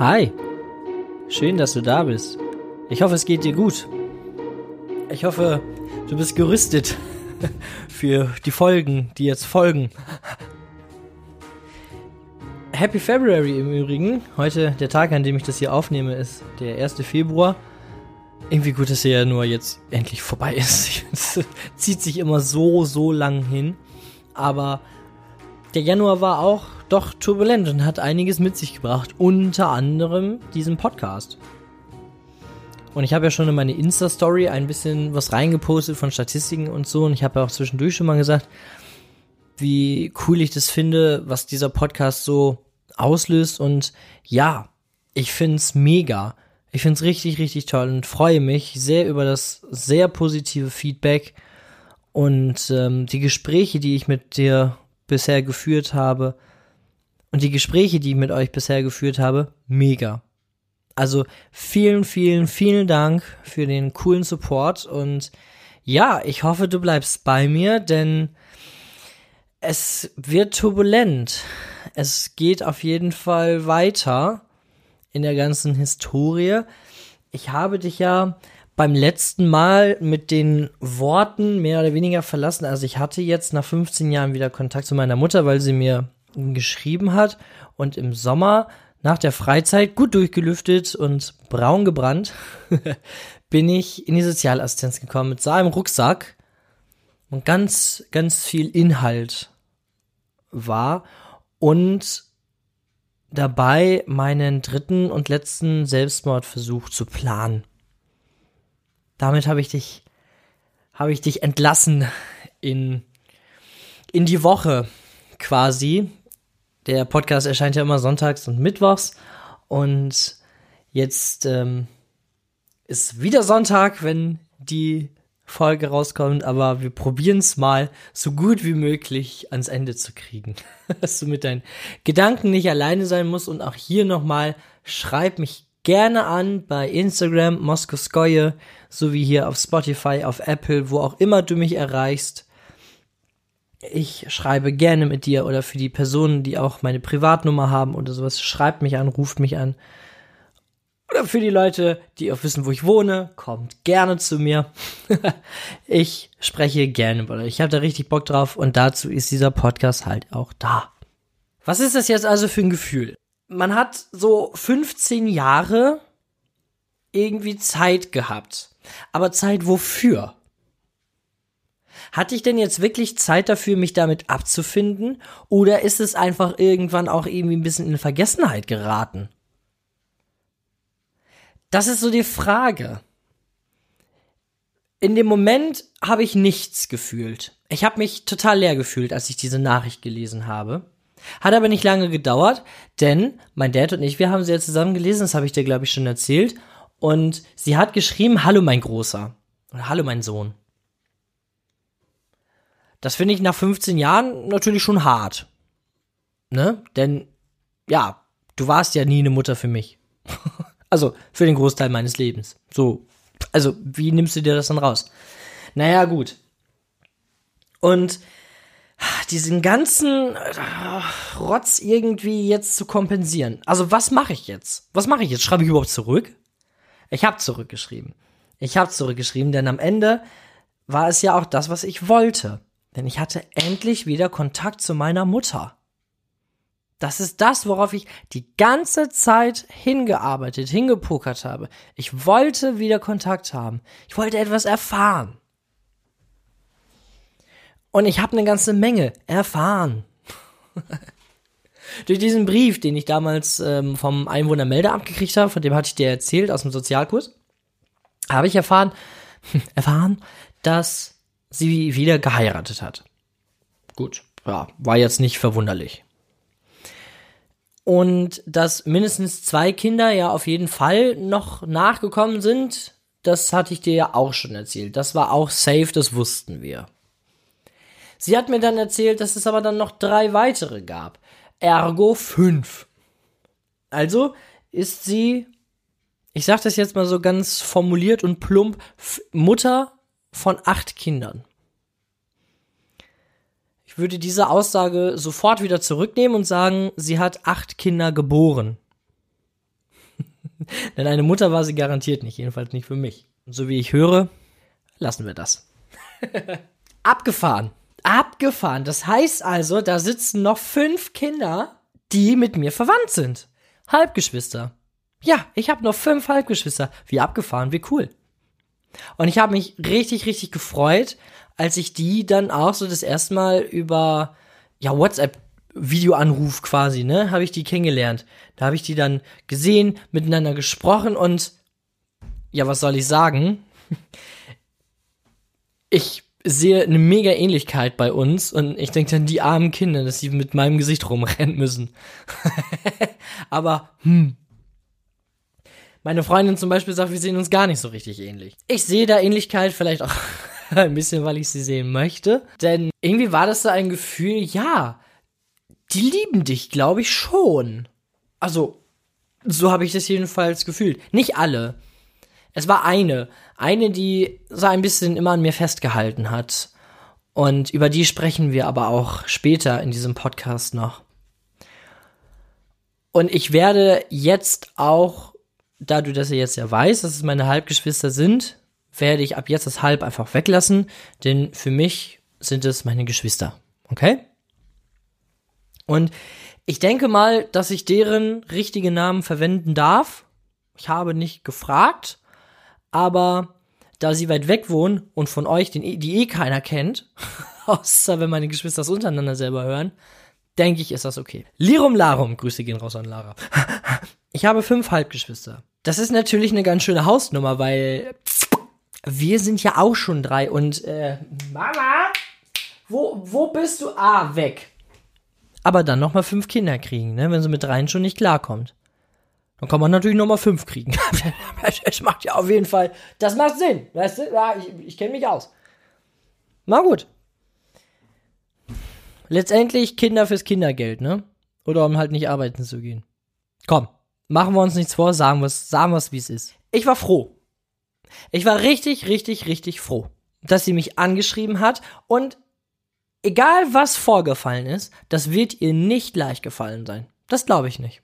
Hi, schön, dass du da bist. Ich hoffe, es geht dir gut. Ich hoffe, du bist gerüstet für die Folgen, die jetzt folgen. Happy February im Übrigen. Heute, der Tag, an dem ich das hier aufnehme, ist der 1. Februar. Irgendwie gut, dass er ja nur jetzt endlich vorbei ist. Es zieht sich immer so, so lang hin. Aber der Januar war auch doch turbulent und hat einiges mit sich gebracht. Unter anderem diesen Podcast. Und ich habe ja schon in meine Insta-Story ein bisschen was reingepostet von Statistiken und so. Und ich habe ja auch zwischendurch schon mal gesagt, wie cool ich das finde, was dieser Podcast so auslöst. Und ja, ich find's mega. Ich find's richtig, richtig toll und freue mich sehr über das sehr positive Feedback und ähm, die Gespräche, die ich mit dir bisher geführt habe. Und die Gespräche, die ich mit euch bisher geführt habe, mega. Also vielen, vielen, vielen Dank für den coolen Support und ja, ich hoffe, du bleibst bei mir, denn es wird turbulent. Es geht auf jeden Fall weiter in der ganzen Historie. Ich habe dich ja beim letzten Mal mit den Worten mehr oder weniger verlassen. Also ich hatte jetzt nach 15 Jahren wieder Kontakt zu meiner Mutter, weil sie mir geschrieben hat und im Sommer nach der Freizeit gut durchgelüftet und braun gebrannt bin ich in die Sozialassistenz gekommen mit so einem Rucksack und ganz, ganz viel Inhalt war und dabei meinen dritten und letzten Selbstmordversuch zu planen. Damit habe ich dich, habe ich dich entlassen in, in die Woche quasi, der Podcast erscheint ja immer sonntags und mittwochs. Und jetzt ähm, ist wieder Sonntag, wenn die Folge rauskommt, aber wir probieren es mal so gut wie möglich ans Ende zu kriegen. Dass du mit deinen Gedanken nicht alleine sein musst und auch hier nochmal schreib mich gerne an bei Instagram Moskoskoje sowie hier auf Spotify, auf Apple, wo auch immer du mich erreichst ich schreibe gerne mit dir oder für die Personen, die auch meine Privatnummer haben oder sowas, schreibt mich an, ruft mich an. Oder für die Leute, die auch wissen, wo ich wohne, kommt gerne zu mir. ich spreche gerne mit euch. Ich habe da richtig Bock drauf und dazu ist dieser Podcast halt auch da. Was ist das jetzt also für ein Gefühl? Man hat so 15 Jahre irgendwie Zeit gehabt. Aber Zeit wofür? Hatte ich denn jetzt wirklich Zeit dafür, mich damit abzufinden? Oder ist es einfach irgendwann auch irgendwie ein bisschen in Vergessenheit geraten? Das ist so die Frage. In dem Moment habe ich nichts gefühlt. Ich habe mich total leer gefühlt, als ich diese Nachricht gelesen habe. Hat aber nicht lange gedauert, denn mein Dad und ich, wir haben sie ja zusammen gelesen, das habe ich dir, glaube ich, schon erzählt. Und sie hat geschrieben, hallo mein Großer. Und hallo mein Sohn. Das finde ich nach 15 Jahren natürlich schon hart. Ne? Denn, ja, du warst ja nie eine Mutter für mich. also, für den Großteil meines Lebens. So, also, wie nimmst du dir das dann raus? Naja, gut. Und diesen ganzen äh, Rotz irgendwie jetzt zu kompensieren. Also, was mache ich jetzt? Was mache ich jetzt? Schreibe ich überhaupt zurück? Ich habe zurückgeschrieben. Ich habe zurückgeschrieben, denn am Ende war es ja auch das, was ich wollte. Denn ich hatte endlich wieder Kontakt zu meiner Mutter. Das ist das, worauf ich die ganze Zeit hingearbeitet, hingepokert habe. Ich wollte wieder Kontakt haben. Ich wollte etwas erfahren. Und ich habe eine ganze Menge erfahren. Durch diesen Brief, den ich damals ähm, vom Einwohnermeldeamt gekriegt habe, von dem hatte ich dir erzählt aus dem Sozialkurs, habe ich erfahren, erfahren, dass sie wieder geheiratet hat. Gut, ja, war jetzt nicht verwunderlich. Und dass mindestens zwei Kinder ja auf jeden Fall noch nachgekommen sind, das hatte ich dir ja auch schon erzählt. Das war auch safe, das wussten wir. Sie hat mir dann erzählt, dass es aber dann noch drei weitere gab. Ergo fünf. Also ist sie, ich sag das jetzt mal so ganz formuliert und plump, Mutter von acht Kindern. Ich würde diese Aussage sofort wieder zurücknehmen und sagen, sie hat acht Kinder geboren. Denn eine Mutter war sie garantiert nicht, jedenfalls nicht für mich. Und so wie ich höre, lassen wir das. Abgefahren. Abgefahren. Das heißt also, da sitzen noch fünf Kinder, die mit mir verwandt sind. Halbgeschwister. Ja, ich habe noch fünf Halbgeschwister. Wie abgefahren, wie cool. Und ich habe mich richtig, richtig gefreut, als ich die dann auch so das erste Mal über ja, WhatsApp Videoanruf quasi, ne, habe ich die kennengelernt. Da habe ich die dann gesehen, miteinander gesprochen und ja, was soll ich sagen? Ich sehe eine mega Ähnlichkeit bei uns und ich denke dann die armen Kinder, dass sie mit meinem Gesicht rumrennen müssen. Aber hm. Meine Freundin zum Beispiel sagt, wir sehen uns gar nicht so richtig ähnlich. Ich sehe da Ähnlichkeit vielleicht auch ein bisschen, weil ich sie sehen möchte. Denn irgendwie war das so ein Gefühl, ja, die lieben dich, glaube ich, schon. Also, so habe ich das jedenfalls gefühlt. Nicht alle. Es war eine. Eine, die so ein bisschen immer an mir festgehalten hat. Und über die sprechen wir aber auch später in diesem Podcast noch. Und ich werde jetzt auch, da du das ja jetzt ja weißt, dass es meine Halbgeschwister sind, werde ich ab jetzt das Halb einfach weglassen, denn für mich sind es meine Geschwister. Okay? Und ich denke mal, dass ich deren richtige Namen verwenden darf. Ich habe nicht gefragt, aber da sie weit weg wohnen und von euch, den, die eh keiner kennt, außer wenn meine Geschwister es untereinander selber hören, denke ich, ist das okay. Lirum Larum, Grüße gehen raus an Lara. Ich habe fünf Halbgeschwister. Das ist natürlich eine ganz schöne Hausnummer, weil wir sind ja auch schon drei und äh, Mama, wo, wo bist du? Ah, weg aber dann nochmal fünf Kinder kriegen, ne, wenn sie mit dreien schon nicht klarkommt. Dann kann man natürlich nochmal fünf kriegen. das macht ja auf jeden Fall, das macht Sinn. Weißt du? Ja, ich, ich kenne mich aus. Na gut. Letztendlich Kinder fürs Kindergeld, ne? Oder um halt nicht arbeiten zu gehen. Komm, machen wir uns nichts vor, sagen wir es, sagen wir wie es ist. Ich war froh. Ich war richtig, richtig, richtig froh, dass sie mich angeschrieben hat und egal was vorgefallen ist, das wird ihr nicht leicht gefallen sein. Das glaube ich nicht.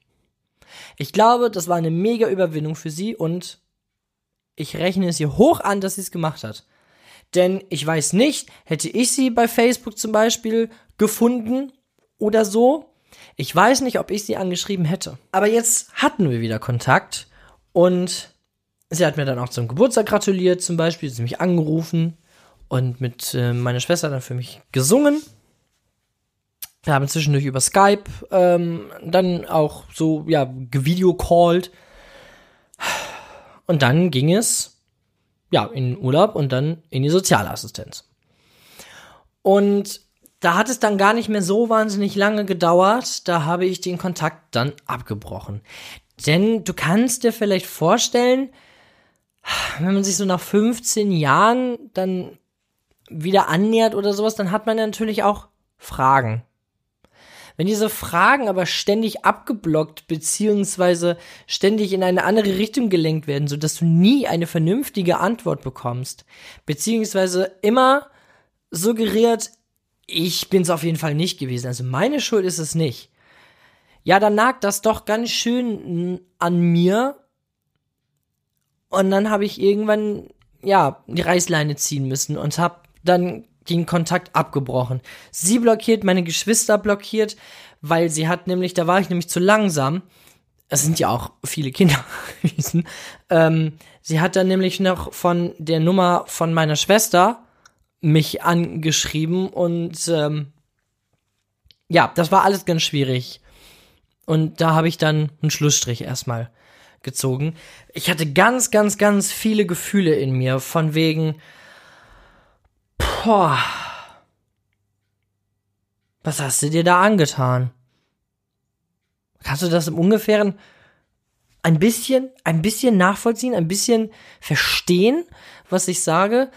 Ich glaube, das war eine mega Überwindung für sie und ich rechne es ihr hoch an, dass sie es gemacht hat. Denn ich weiß nicht, hätte ich sie bei Facebook zum Beispiel gefunden oder so. Ich weiß nicht, ob ich sie angeschrieben hätte. Aber jetzt hatten wir wieder Kontakt und sie hat mir dann auch zum Geburtstag gratuliert, zum Beispiel, sie hat mich angerufen und mit äh, meiner Schwester dann für mich gesungen. Wir haben zwischendurch über Skype ähm, dann auch so, ja, gevideocallt. Und dann ging es, ja, in den Urlaub und dann in die Sozialassistenz. Und da hat es dann gar nicht mehr so wahnsinnig lange gedauert. Da habe ich den Kontakt dann abgebrochen. Denn du kannst dir vielleicht vorstellen, wenn man sich so nach 15 Jahren dann wieder annähert oder sowas, dann hat man natürlich auch Fragen. Wenn diese Fragen aber ständig abgeblockt beziehungsweise ständig in eine andere Richtung gelenkt werden, so dass du nie eine vernünftige Antwort bekommst, beziehungsweise immer suggeriert, ich bin's auf jeden Fall nicht gewesen, also meine Schuld ist es nicht. Ja, dann nagt das doch ganz schön an mir. Und dann habe ich irgendwann ja die Reißleine ziehen müssen und habe dann den Kontakt abgebrochen. Sie blockiert, meine Geschwister blockiert, weil sie hat nämlich, da war ich nämlich zu langsam. Es sind ja auch viele Kinder gewesen. Ähm, sie hat dann nämlich noch von der Nummer von meiner Schwester mich angeschrieben und ähm, ja, das war alles ganz schwierig. Und da habe ich dann einen Schlussstrich erstmal gezogen. Ich hatte ganz, ganz, ganz viele Gefühle in mir, von wegen, Boah. Was hast du dir da angetan? Kannst du das im Ungefähren ein bisschen, ein bisschen nachvollziehen, ein bisschen verstehen, was ich sage?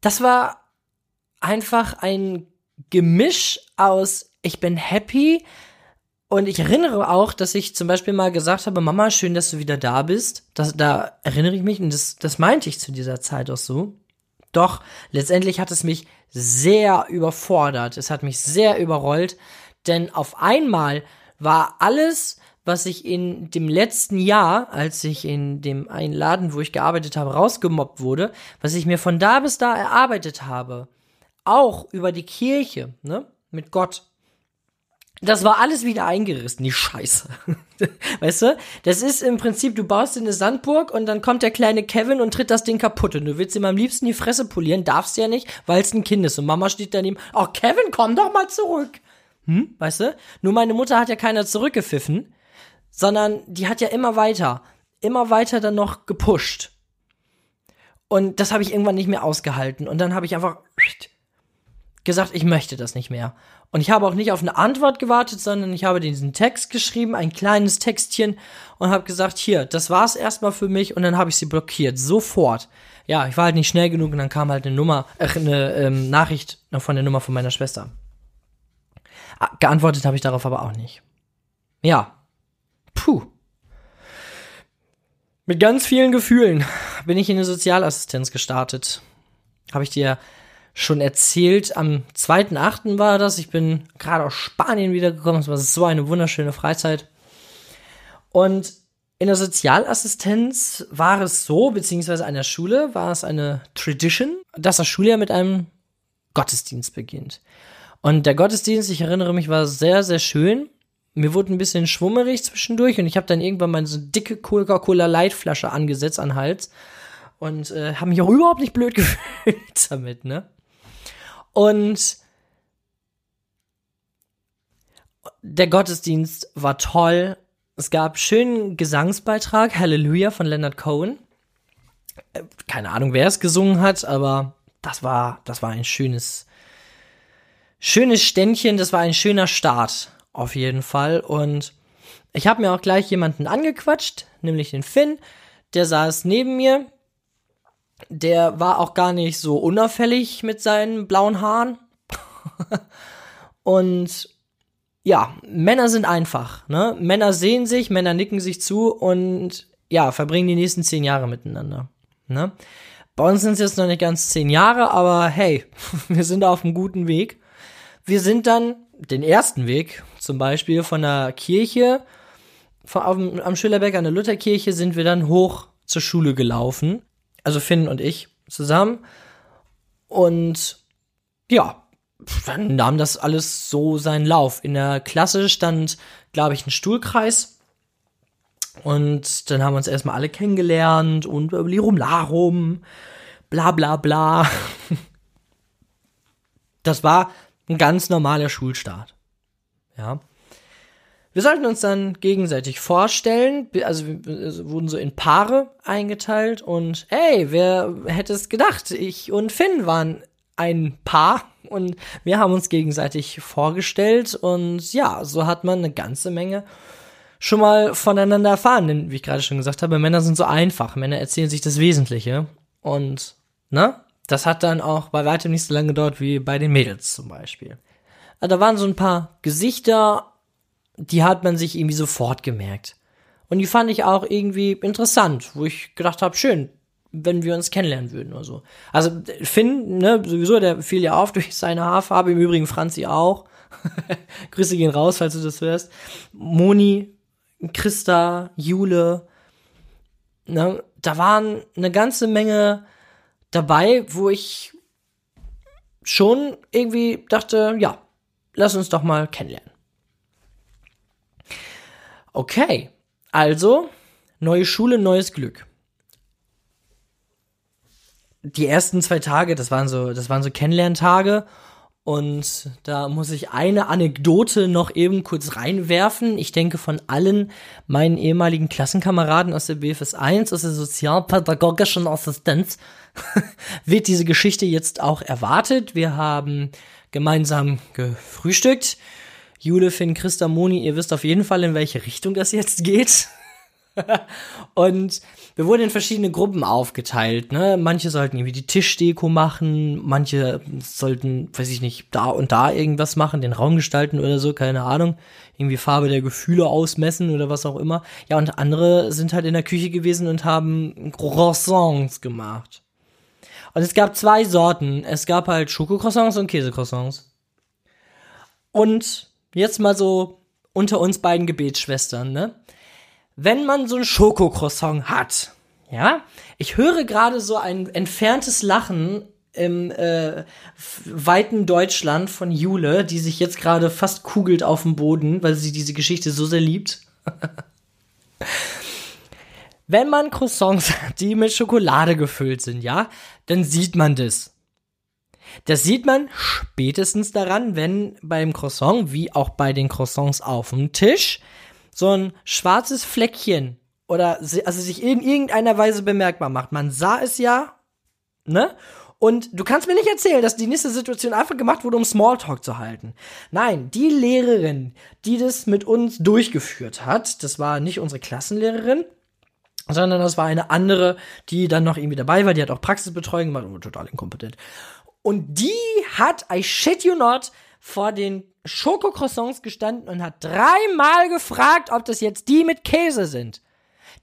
Das war einfach ein Gemisch aus, ich bin happy, und ich erinnere auch, dass ich zum Beispiel mal gesagt habe, Mama, schön, dass du wieder da bist. Das, da erinnere ich mich und das, das meinte ich zu dieser Zeit auch so. Doch letztendlich hat es mich sehr überfordert. Es hat mich sehr überrollt, denn auf einmal war alles, was ich in dem letzten Jahr, als ich in dem einen Laden, wo ich gearbeitet habe, rausgemobbt wurde, was ich mir von da bis da erarbeitet habe, auch über die Kirche, ne, mit Gott, das war alles wieder eingerissen, die Scheiße. weißt du? Das ist im Prinzip, du baust dir eine Sandburg und dann kommt der kleine Kevin und tritt das Ding kaputt. Und du willst ihm am liebsten die Fresse polieren, darfst ja nicht, weil es ein Kind ist. Und Mama steht daneben, oh Kevin, komm doch mal zurück. Hm? Weißt du? Nur meine Mutter hat ja keiner zurückgepfiffen, sondern die hat ja immer weiter, immer weiter dann noch gepusht. Und das habe ich irgendwann nicht mehr ausgehalten. Und dann habe ich einfach gesagt, ich möchte das nicht mehr. Und ich habe auch nicht auf eine Antwort gewartet, sondern ich habe diesen Text geschrieben, ein kleines Textchen und habe gesagt, hier, das war's erstmal für mich und dann habe ich sie blockiert, sofort. Ja, ich war halt nicht schnell genug und dann kam halt eine Nummer, äh, eine ähm, Nachricht von der Nummer von meiner Schwester. Ah, geantwortet habe ich darauf aber auch nicht. Ja. Puh. Mit ganz vielen Gefühlen bin ich in eine Sozialassistenz gestartet. Habe ich dir schon erzählt. Am 2.8. war das. Ich bin gerade aus Spanien wiedergekommen. Es war so eine wunderschöne Freizeit. Und in der Sozialassistenz war es so, beziehungsweise an der Schule war es eine Tradition, dass das Schuljahr mit einem Gottesdienst beginnt. Und der Gottesdienst, ich erinnere mich, war sehr, sehr schön. Mir wurde ein bisschen schwummerig zwischendurch und ich habe dann irgendwann mal so dicke Coca-Cola Lightflasche angesetzt an den Hals und äh, habe mich auch überhaupt nicht blöd gefühlt damit, ne? Und der Gottesdienst war toll. Es gab schönen Gesangsbeitrag, Halleluja von Leonard Cohen. Äh, keine Ahnung, wer es gesungen hat, aber das war, das war ein schönes, schönes Ständchen. Das war ein schöner Start, auf jeden Fall. Und ich habe mir auch gleich jemanden angequatscht, nämlich den Finn. Der saß neben mir der war auch gar nicht so unauffällig mit seinen blauen Haaren. und ja, Männer sind einfach, ne? Männer sehen sich, Männer nicken sich zu und ja, verbringen die nächsten zehn Jahre miteinander, ne? Bei uns sind es jetzt noch nicht ganz zehn Jahre, aber hey, wir sind auf einem guten Weg. Wir sind dann den ersten Weg, zum Beispiel von der Kirche, von, auf, am Schillerberg an der Lutherkirche, sind wir dann hoch zur Schule gelaufen also Finn und ich zusammen. Und ja, dann nahm das alles so seinen Lauf. In der Klasse stand, glaube ich, ein Stuhlkreis. Und dann haben wir uns erstmal alle kennengelernt und Lirum Larum, bla bla bla. Das war ein ganz normaler Schulstart. Ja. Wir sollten uns dann gegenseitig vorstellen, also wir wurden so in Paare eingeteilt und hey, wer hätte es gedacht? Ich und Finn waren ein Paar und wir haben uns gegenseitig vorgestellt und ja, so hat man eine ganze Menge schon mal voneinander erfahren, denn wie ich gerade schon gesagt habe, Männer sind so einfach, Männer erzählen sich das Wesentliche und ne, das hat dann auch bei weitem nicht so lange gedauert wie bei den Mädels zum Beispiel. Also da waren so ein paar Gesichter die hat man sich irgendwie sofort gemerkt. Und die fand ich auch irgendwie interessant, wo ich gedacht habe, schön, wenn wir uns kennenlernen würden oder so. Also Finn, ne, sowieso, der fiel ja auf durch seine Haarfarbe, im Übrigen Franzi auch. Grüße gehen raus, falls du das hörst. Moni, Christa, Jule, ne, da waren eine ganze Menge dabei, wo ich schon irgendwie dachte, ja, lass uns doch mal kennenlernen. Okay, also neue Schule, neues Glück. Die ersten zwei Tage, das waren so, das waren so Kennenlerntage. Und da muss ich eine Anekdote noch eben kurz reinwerfen. Ich denke, von allen meinen ehemaligen Klassenkameraden aus der BFS 1, aus der sozialpädagogischen Assistenz, wird diese Geschichte jetzt auch erwartet. Wir haben gemeinsam gefrühstückt. Jule, Finn, Christa, Moni, ihr wisst auf jeden Fall, in welche Richtung das jetzt geht. und wir wurden in verschiedene Gruppen aufgeteilt. Ne? Manche sollten irgendwie die Tischdeko machen, manche sollten, weiß ich nicht, da und da irgendwas machen, den Raum gestalten oder so, keine Ahnung. Irgendwie Farbe der Gefühle ausmessen oder was auch immer. Ja, und andere sind halt in der Küche gewesen und haben Croissants gemacht. Und es gab zwei Sorten. Es gab halt Schokocroissants und Käsecroissants. Und jetzt mal so unter uns beiden Gebetsschwestern, ne? Wenn man so ein Schokocroissant hat, ja, ich höre gerade so ein entferntes Lachen im äh, weiten Deutschland von Jule, die sich jetzt gerade fast kugelt auf dem Boden, weil sie diese Geschichte so sehr liebt. Wenn man Croissants hat, die mit Schokolade gefüllt sind, ja, dann sieht man das. Das sieht man spätestens daran, wenn beim Croissant, wie auch bei den Croissants auf dem Tisch, so ein schwarzes Fleckchen oder also sich in irgendeiner Weise bemerkbar macht. Man sah es ja, ne? Und du kannst mir nicht erzählen, dass die nächste Situation einfach gemacht wurde, um Smalltalk zu halten. Nein, die Lehrerin, die das mit uns durchgeführt hat, das war nicht unsere Klassenlehrerin, sondern das war eine andere, die dann noch irgendwie dabei war, die hat auch Praxisbetreuung gemacht, und total inkompetent. Und die hat, I shit you not, vor den Schokocroissants gestanden und hat dreimal gefragt, ob das jetzt die mit Käse sind.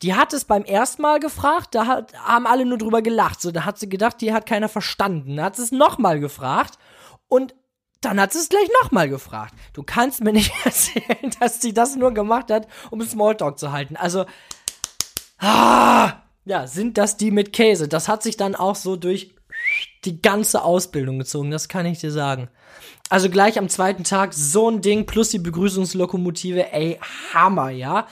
Die hat es beim ersten Mal gefragt, da hat, haben alle nur drüber gelacht. So, da hat sie gedacht, die hat keiner verstanden. Da hat sie es nochmal gefragt und dann hat sie es gleich nochmal gefragt. Du kannst mir nicht erzählen, dass sie das nur gemacht hat, um Smalltalk zu halten. Also, ah, ja, sind das die mit Käse? Das hat sich dann auch so durch die ganze Ausbildung gezogen, das kann ich dir sagen. Also gleich am zweiten Tag so ein Ding plus die Begrüßungslokomotive, ey, Hammer, ja.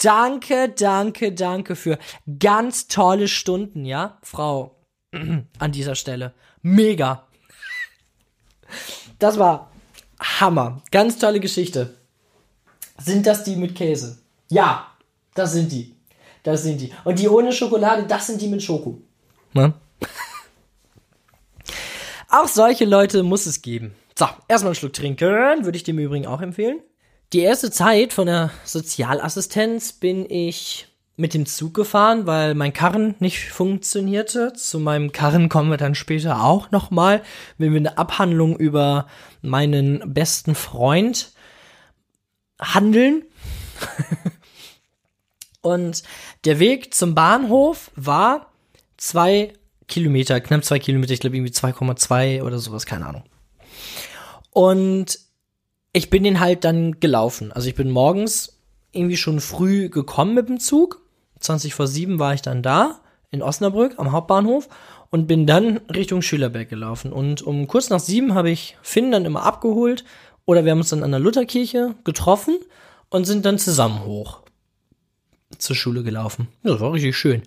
Danke, danke, danke für ganz tolle Stunden, ja, Frau, an dieser Stelle. Mega. Das war Hammer. Ganz tolle Geschichte. Sind das die mit Käse? Ja, das sind die. Das sind die. Und die ohne Schokolade, das sind die mit Schoko. Ne? Auch solche Leute muss es geben. So, erstmal einen Schluck trinken, würde ich dem übrigens auch empfehlen. Die erste Zeit von der Sozialassistenz bin ich mit dem Zug gefahren, weil mein Karren nicht funktionierte. Zu meinem Karren kommen wir dann später auch nochmal, wenn wir eine Abhandlung über meinen besten Freund handeln. Und der Weg zum Bahnhof war zwei Kilometer, knapp zwei Kilometer, ich glaube irgendwie 2,2 oder sowas, keine Ahnung. Und ich bin den halt dann gelaufen. Also ich bin morgens irgendwie schon früh gekommen mit dem Zug. 20 vor 7 war ich dann da in Osnabrück am Hauptbahnhof und bin dann Richtung Schülerberg gelaufen. Und um kurz nach sieben habe ich Finn dann immer abgeholt oder wir haben uns dann an der Lutherkirche getroffen und sind dann zusammen hoch zur Schule gelaufen. Das war richtig schön.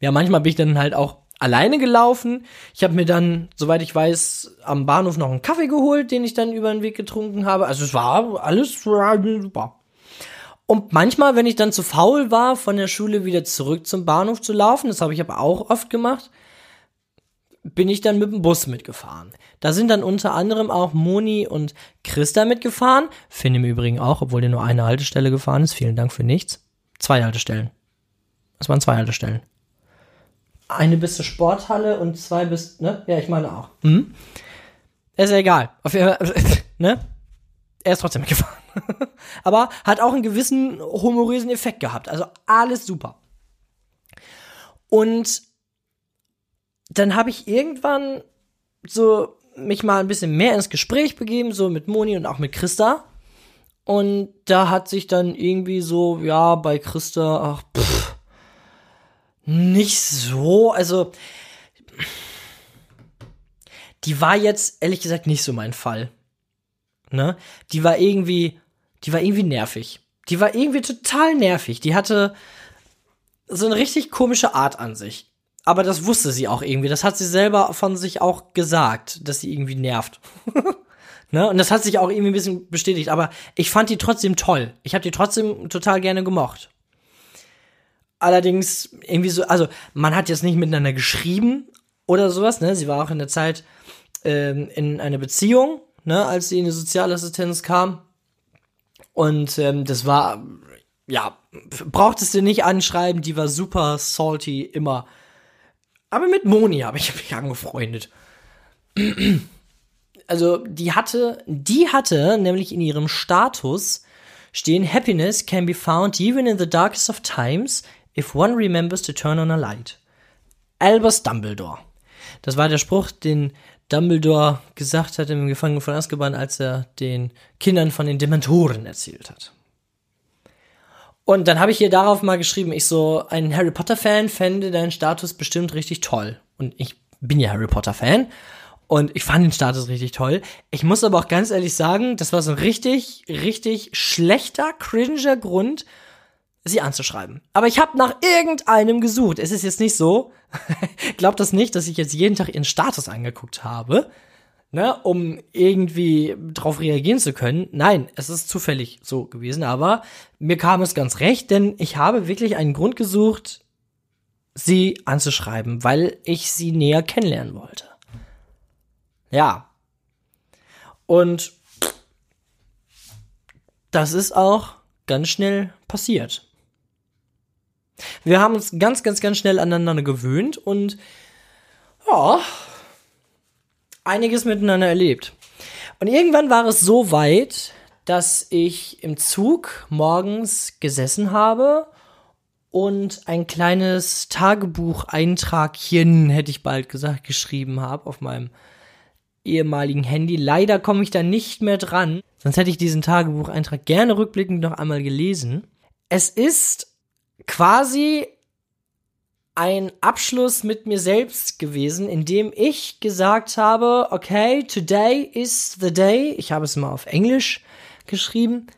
Ja, manchmal bin ich dann halt auch alleine gelaufen. Ich habe mir dann, soweit ich weiß, am Bahnhof noch einen Kaffee geholt, den ich dann über den Weg getrunken habe. Also es war alles super. Und manchmal, wenn ich dann zu faul war, von der Schule wieder zurück zum Bahnhof zu laufen, das habe ich aber auch oft gemacht, bin ich dann mit dem Bus mitgefahren. Da sind dann unter anderem auch Moni und Christa mitgefahren. Finde im Übrigen auch, obwohl der nur eine Haltestelle gefahren ist. Vielen Dank für nichts. Zwei Haltestellen. Es waren zwei Haltestellen eine bis zur Sporthalle und zwei bis, ne? Ja, ich meine auch. Mhm. Ist ja egal. Auf jeden Fall, ne? Er ist trotzdem mitgefahren. Aber hat auch einen gewissen humorösen Effekt gehabt. Also alles super. Und dann habe ich irgendwann so mich mal ein bisschen mehr ins Gespräch begeben, so mit Moni und auch mit Christa. Und da hat sich dann irgendwie so, ja, bei Christa, ach, pff, nicht so, also die war jetzt ehrlich gesagt nicht so mein Fall. Ne? Die war irgendwie, die war irgendwie nervig. Die war irgendwie total nervig. Die hatte so eine richtig komische Art an sich. Aber das wusste sie auch irgendwie. Das hat sie selber von sich auch gesagt, dass sie irgendwie nervt. ne? Und das hat sich auch irgendwie ein bisschen bestätigt. Aber ich fand die trotzdem toll. Ich habe die trotzdem total gerne gemocht. Allerdings irgendwie so, also man hat jetzt nicht miteinander geschrieben oder sowas, ne? Sie war auch in der Zeit ähm, in einer Beziehung, ne, als sie in die Sozialassistenz kam. Und ähm, das war, ja, brauchtest du nicht anschreiben, die war super salty, immer. Aber mit Moni habe ich mich angefreundet. Also, die hatte, die hatte nämlich in ihrem Status stehen, Happiness can be found even in the darkest of times If one remembers to turn on a light. Albus Dumbledore. Das war der Spruch, den Dumbledore gesagt hat im Gefangenen von Azkaban, als er den Kindern von den Dementoren erzählt hat. Und dann habe ich hier darauf mal geschrieben, ich so, ein Harry Potter-Fan fände deinen Status bestimmt richtig toll. Und ich bin ja Harry Potter-Fan. Und ich fand den Status richtig toll. Ich muss aber auch ganz ehrlich sagen, das war so ein richtig, richtig schlechter, cringer Grund, sie anzuschreiben. Aber ich habe nach irgendeinem gesucht. Es ist jetzt nicht so, glaubt das nicht, dass ich jetzt jeden Tag ihren Status angeguckt habe ne, um irgendwie drauf reagieren zu können. Nein, es ist zufällig so gewesen, aber mir kam es ganz recht, denn ich habe wirklich einen Grund gesucht, sie anzuschreiben, weil ich sie näher kennenlernen wollte. Ja. Und das ist auch ganz schnell passiert. Wir haben uns ganz, ganz, ganz schnell aneinander gewöhnt und ja, einiges miteinander erlebt. Und irgendwann war es so weit, dass ich im Zug morgens gesessen habe und ein kleines Tagebucheintragchen, hätte ich bald gesagt, geschrieben habe auf meinem ehemaligen Handy. Leider komme ich da nicht mehr dran. Sonst hätte ich diesen Tagebucheintrag gerne rückblickend noch einmal gelesen. Es ist quasi ein Abschluss mit mir selbst gewesen, in dem ich gesagt habe, okay, today is the day. Ich habe es mal auf Englisch geschrieben.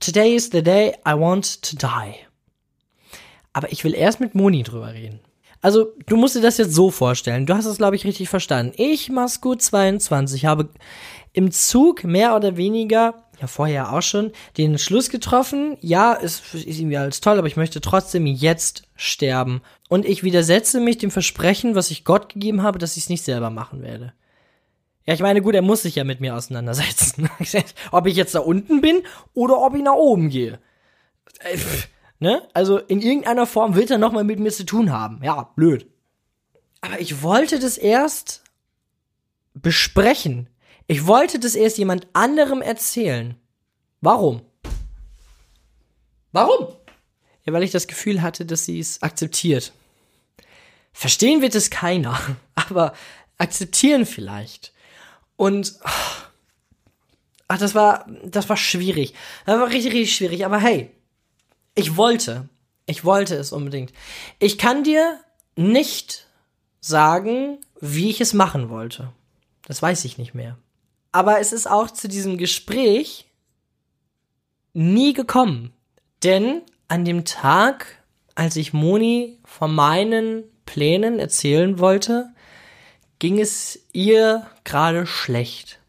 Today is the day I want to die. Aber ich will erst mit Moni drüber reden. Also, du musst dir das jetzt so vorstellen. Du hast es, glaube ich, richtig verstanden. Ich, Masco 22, habe im Zug mehr oder weniger ja vorher auch schon, den Schluss getroffen, ja, es ist irgendwie alles toll, aber ich möchte trotzdem jetzt sterben. Und ich widersetze mich dem Versprechen, was ich Gott gegeben habe, dass ich es nicht selber machen werde. Ja, ich meine, gut, er muss sich ja mit mir auseinandersetzen. ob ich jetzt da unten bin oder ob ich nach oben gehe. Äh, ne? Also in irgendeiner Form will er nochmal mit mir zu tun haben. Ja, blöd. Aber ich wollte das erst besprechen. Ich wollte das erst jemand anderem erzählen. Warum? Warum? Ja, weil ich das Gefühl hatte, dass sie es akzeptiert. Verstehen wird es keiner, aber akzeptieren vielleicht. Und ach, das war das war schwierig. Das war richtig richtig schwierig, aber hey, ich wollte. Ich wollte es unbedingt. Ich kann dir nicht sagen, wie ich es machen wollte. Das weiß ich nicht mehr. Aber es ist auch zu diesem Gespräch nie gekommen. Denn an dem Tag, als ich Moni von meinen Plänen erzählen wollte, ging es ihr gerade schlecht.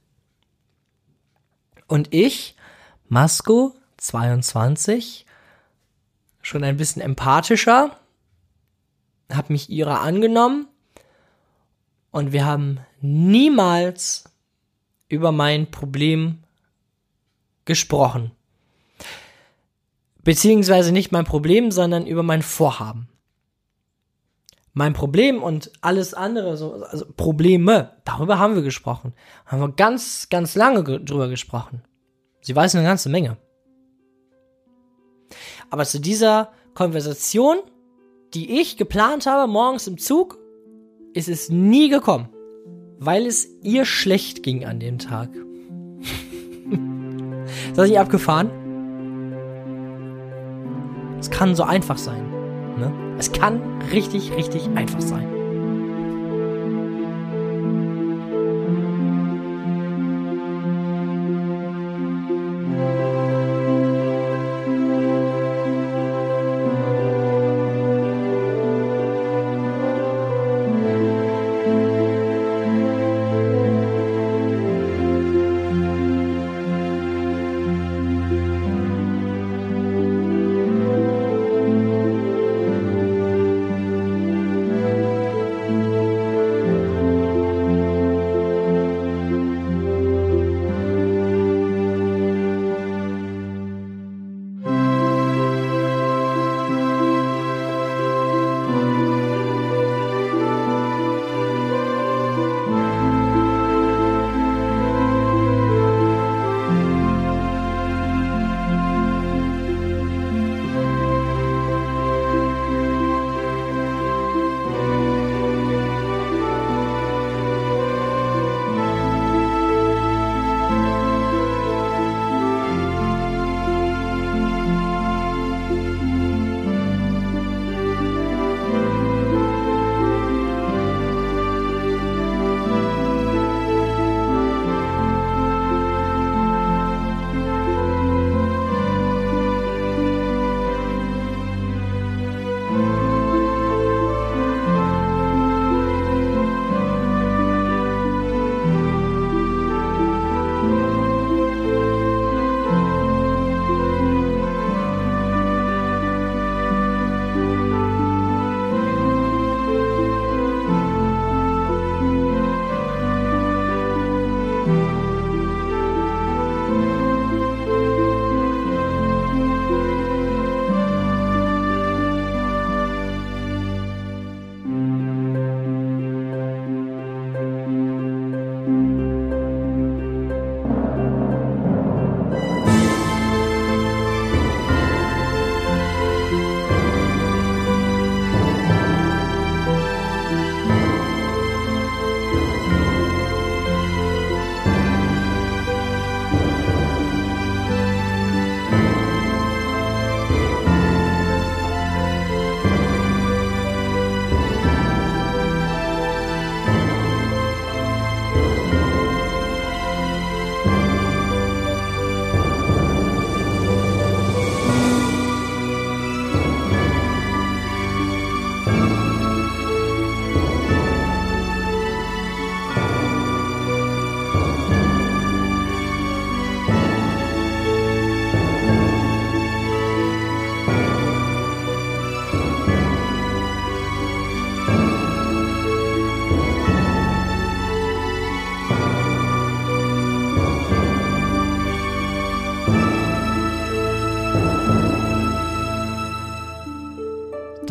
Und ich, Masko, 22, schon ein bisschen empathischer, habe mich ihrer angenommen und wir haben niemals über mein Problem gesprochen. Beziehungsweise nicht mein Problem, sondern über mein Vorhaben. Mein Problem und alles andere, so, also Probleme, darüber haben wir gesprochen. Haben wir ganz, ganz lange drüber gesprochen. Sie weiß eine ganze Menge. Aber zu dieser Konversation, die ich geplant habe, morgens im Zug, ist es nie gekommen weil es ihr schlecht ging an dem Tag. ist das nicht abgefahren? Es kann so einfach sein. Ne? Es kann richtig, richtig einfach sein.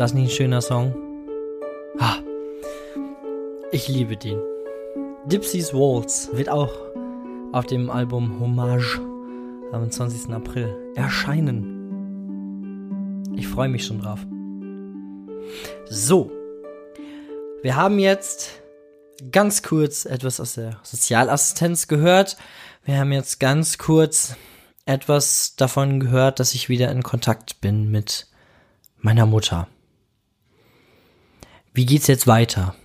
Das nicht ein schöner Song. Ah, ich liebe den. Dipsy's Waltz wird auch auf dem Album Hommage am 20. April erscheinen. Ich freue mich schon drauf. So, wir haben jetzt ganz kurz etwas aus der Sozialassistenz gehört. Wir haben jetzt ganz kurz etwas davon gehört, dass ich wieder in Kontakt bin mit meiner Mutter. Wie geht's jetzt weiter?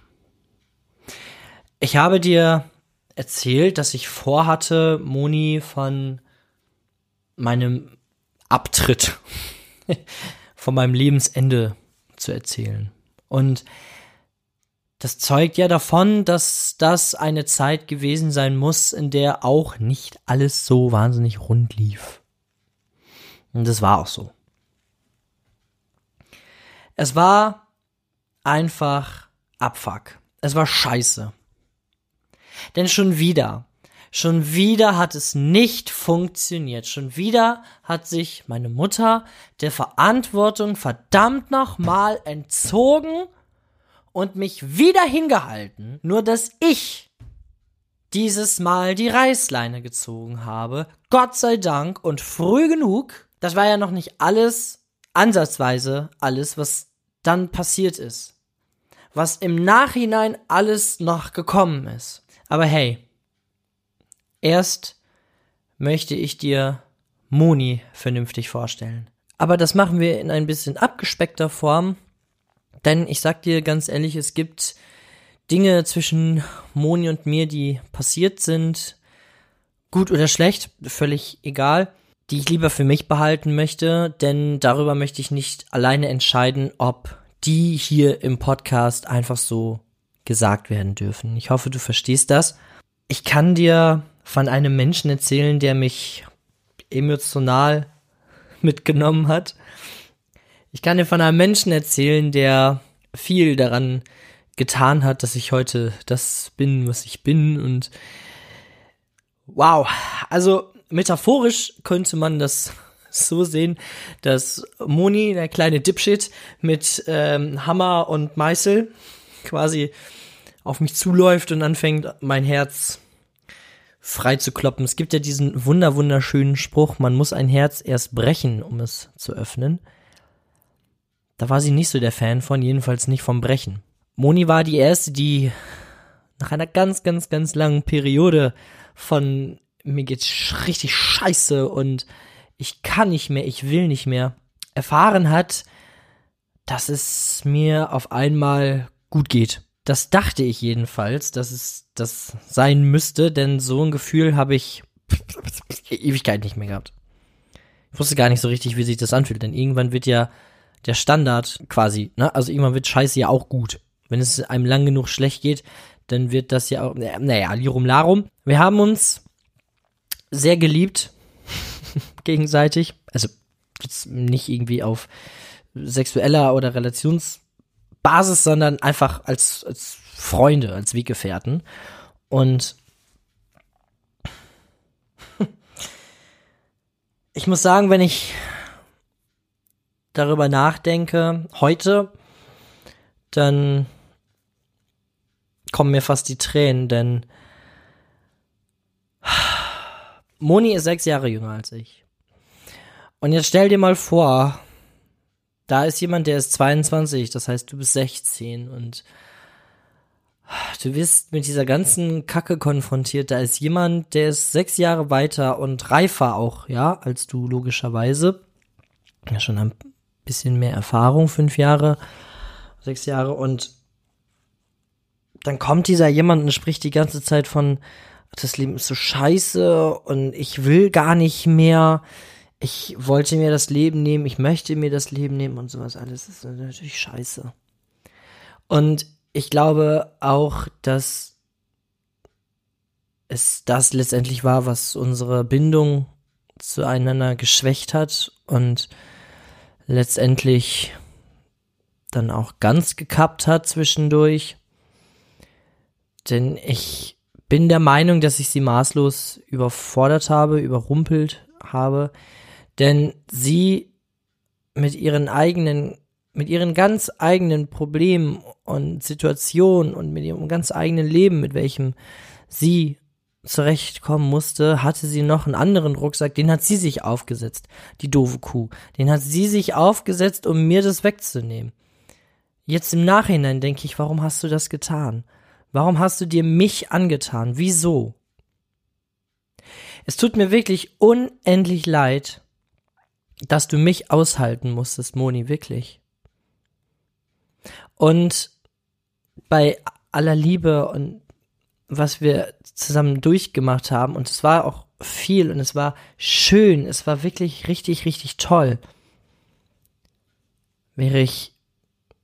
Ich habe dir erzählt, dass ich vorhatte, Moni von meinem Abtritt, von meinem Lebensende zu erzählen. Und das zeugt ja davon, dass das eine Zeit gewesen sein muss, in der auch nicht alles so wahnsinnig rund lief. Und das war auch so. Es war einfach Abfuck. Es war scheiße. Denn schon wieder, schon wieder hat es nicht funktioniert. Schon wieder hat sich meine Mutter der Verantwortung verdammt nochmal entzogen und mich wieder hingehalten, nur dass ich dieses Mal die Reißleine gezogen habe. Gott sei Dank und früh genug. Das war ja noch nicht alles, ansatzweise alles, was dann passiert ist. Was im Nachhinein alles noch gekommen ist. Aber hey, erst möchte ich dir Moni vernünftig vorstellen. Aber das machen wir in ein bisschen abgespeckter Form, denn ich sag dir ganz ehrlich, es gibt Dinge zwischen Moni und mir, die passiert sind, gut oder schlecht, völlig egal, die ich lieber für mich behalten möchte, denn darüber möchte ich nicht alleine entscheiden, ob die hier im Podcast einfach so gesagt werden dürfen. Ich hoffe, du verstehst das. Ich kann dir von einem Menschen erzählen, der mich emotional mitgenommen hat ich kann dir von einem Menschen erzählen, der viel daran getan hat, dass ich heute das bin, was ich bin und wow, also metaphorisch könnte man das so sehen, dass Moni, der kleine Dipshit, mit ähm, Hammer und Meißel quasi auf mich zuläuft und anfängt, mein Herz frei zu kloppen. Es gibt ja diesen wunder wunderschönen Spruch, man muss ein Herz erst brechen, um es zu öffnen. Da war sie nicht so der Fan von, jedenfalls nicht vom Brechen. Moni war die erste, die nach einer ganz, ganz, ganz langen Periode von mir geht's richtig scheiße und ich kann nicht mehr, ich will nicht mehr, erfahren hat, dass es mir auf einmal gut geht. Das dachte ich jedenfalls, dass es das sein müsste, denn so ein Gefühl habe ich Ewigkeit nicht mehr gehabt. Ich wusste gar nicht so richtig, wie sich das anfühlt, denn irgendwann wird ja der Standard quasi, ne? Also irgendwann wird Scheiße ja auch gut. Wenn es einem lang genug schlecht geht, dann wird das ja auch, naja, Lirum Larum. Wir haben uns sehr geliebt, gegenseitig. Also jetzt nicht irgendwie auf sexueller oder Relationsbasis, sondern einfach als, als Freunde, als Weggefährten. Und ich muss sagen, wenn ich darüber nachdenke, heute, dann kommen mir fast die Tränen, denn Moni ist sechs Jahre jünger als ich. Und jetzt stell dir mal vor, da ist jemand, der ist 22, das heißt, du bist 16 und du wirst mit dieser ganzen Kacke konfrontiert. Da ist jemand, der ist sechs Jahre weiter und reifer auch, ja, als du logischerweise. Ja, schon ein bisschen mehr Erfahrung, fünf Jahre, sechs Jahre und dann kommt dieser jemand und spricht die ganze Zeit von, das Leben ist so scheiße und ich will gar nicht mehr, ich wollte mir das Leben nehmen, ich möchte mir das Leben nehmen und sowas alles ist natürlich scheiße. Und ich glaube auch, dass es das letztendlich war, was unsere Bindung zueinander geschwächt hat und letztendlich dann auch ganz gekappt hat zwischendurch. Denn ich bin der Meinung, dass ich sie maßlos überfordert habe, überrumpelt habe. Denn sie mit ihren eigenen mit ihren ganz eigenen Problemen und Situationen und mit ihrem ganz eigenen Leben, mit welchem sie zurechtkommen musste, hatte sie noch einen anderen Rucksack, den hat sie sich aufgesetzt, die doofe Kuh. Den hat sie sich aufgesetzt, um mir das wegzunehmen. Jetzt im Nachhinein denke ich, warum hast du das getan? Warum hast du dir mich angetan? Wieso? Es tut mir wirklich unendlich leid, dass du mich aushalten musstest, Moni, wirklich. Und bei aller Liebe und was wir zusammen durchgemacht haben, und es war auch viel und es war schön, es war wirklich richtig, richtig toll, wäre ich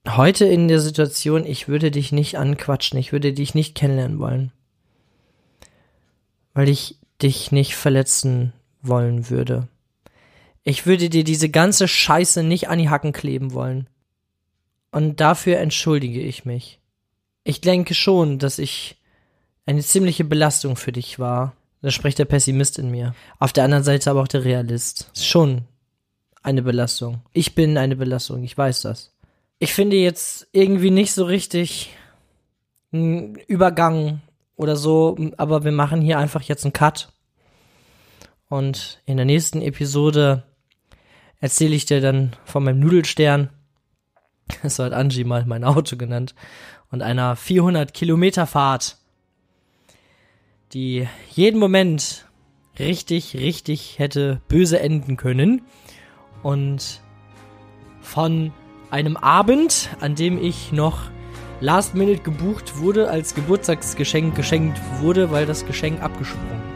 heute in der Situation, ich würde dich nicht anquatschen, ich würde dich nicht kennenlernen wollen. Weil ich dich nicht verletzen wollen würde. Ich würde dir diese ganze Scheiße nicht an die Hacken kleben wollen. Und dafür entschuldige ich mich. Ich denke schon, dass ich eine ziemliche Belastung für dich war. Da spricht der Pessimist in mir. Auf der anderen Seite aber auch der Realist. Schon eine Belastung. Ich bin eine Belastung, ich weiß das. Ich finde jetzt irgendwie nicht so richtig einen Übergang oder so, aber wir machen hier einfach jetzt einen Cut. Und in der nächsten Episode erzähle ich dir dann von meinem Nudelstern. So hat Angie mal mein Auto genannt. Und einer 400 Kilometer Fahrt die jeden Moment richtig, richtig hätte böse enden können. Und von einem Abend, an dem ich noch Last Minute gebucht wurde, als Geburtstagsgeschenk geschenkt wurde, weil das Geschenk abgesprungen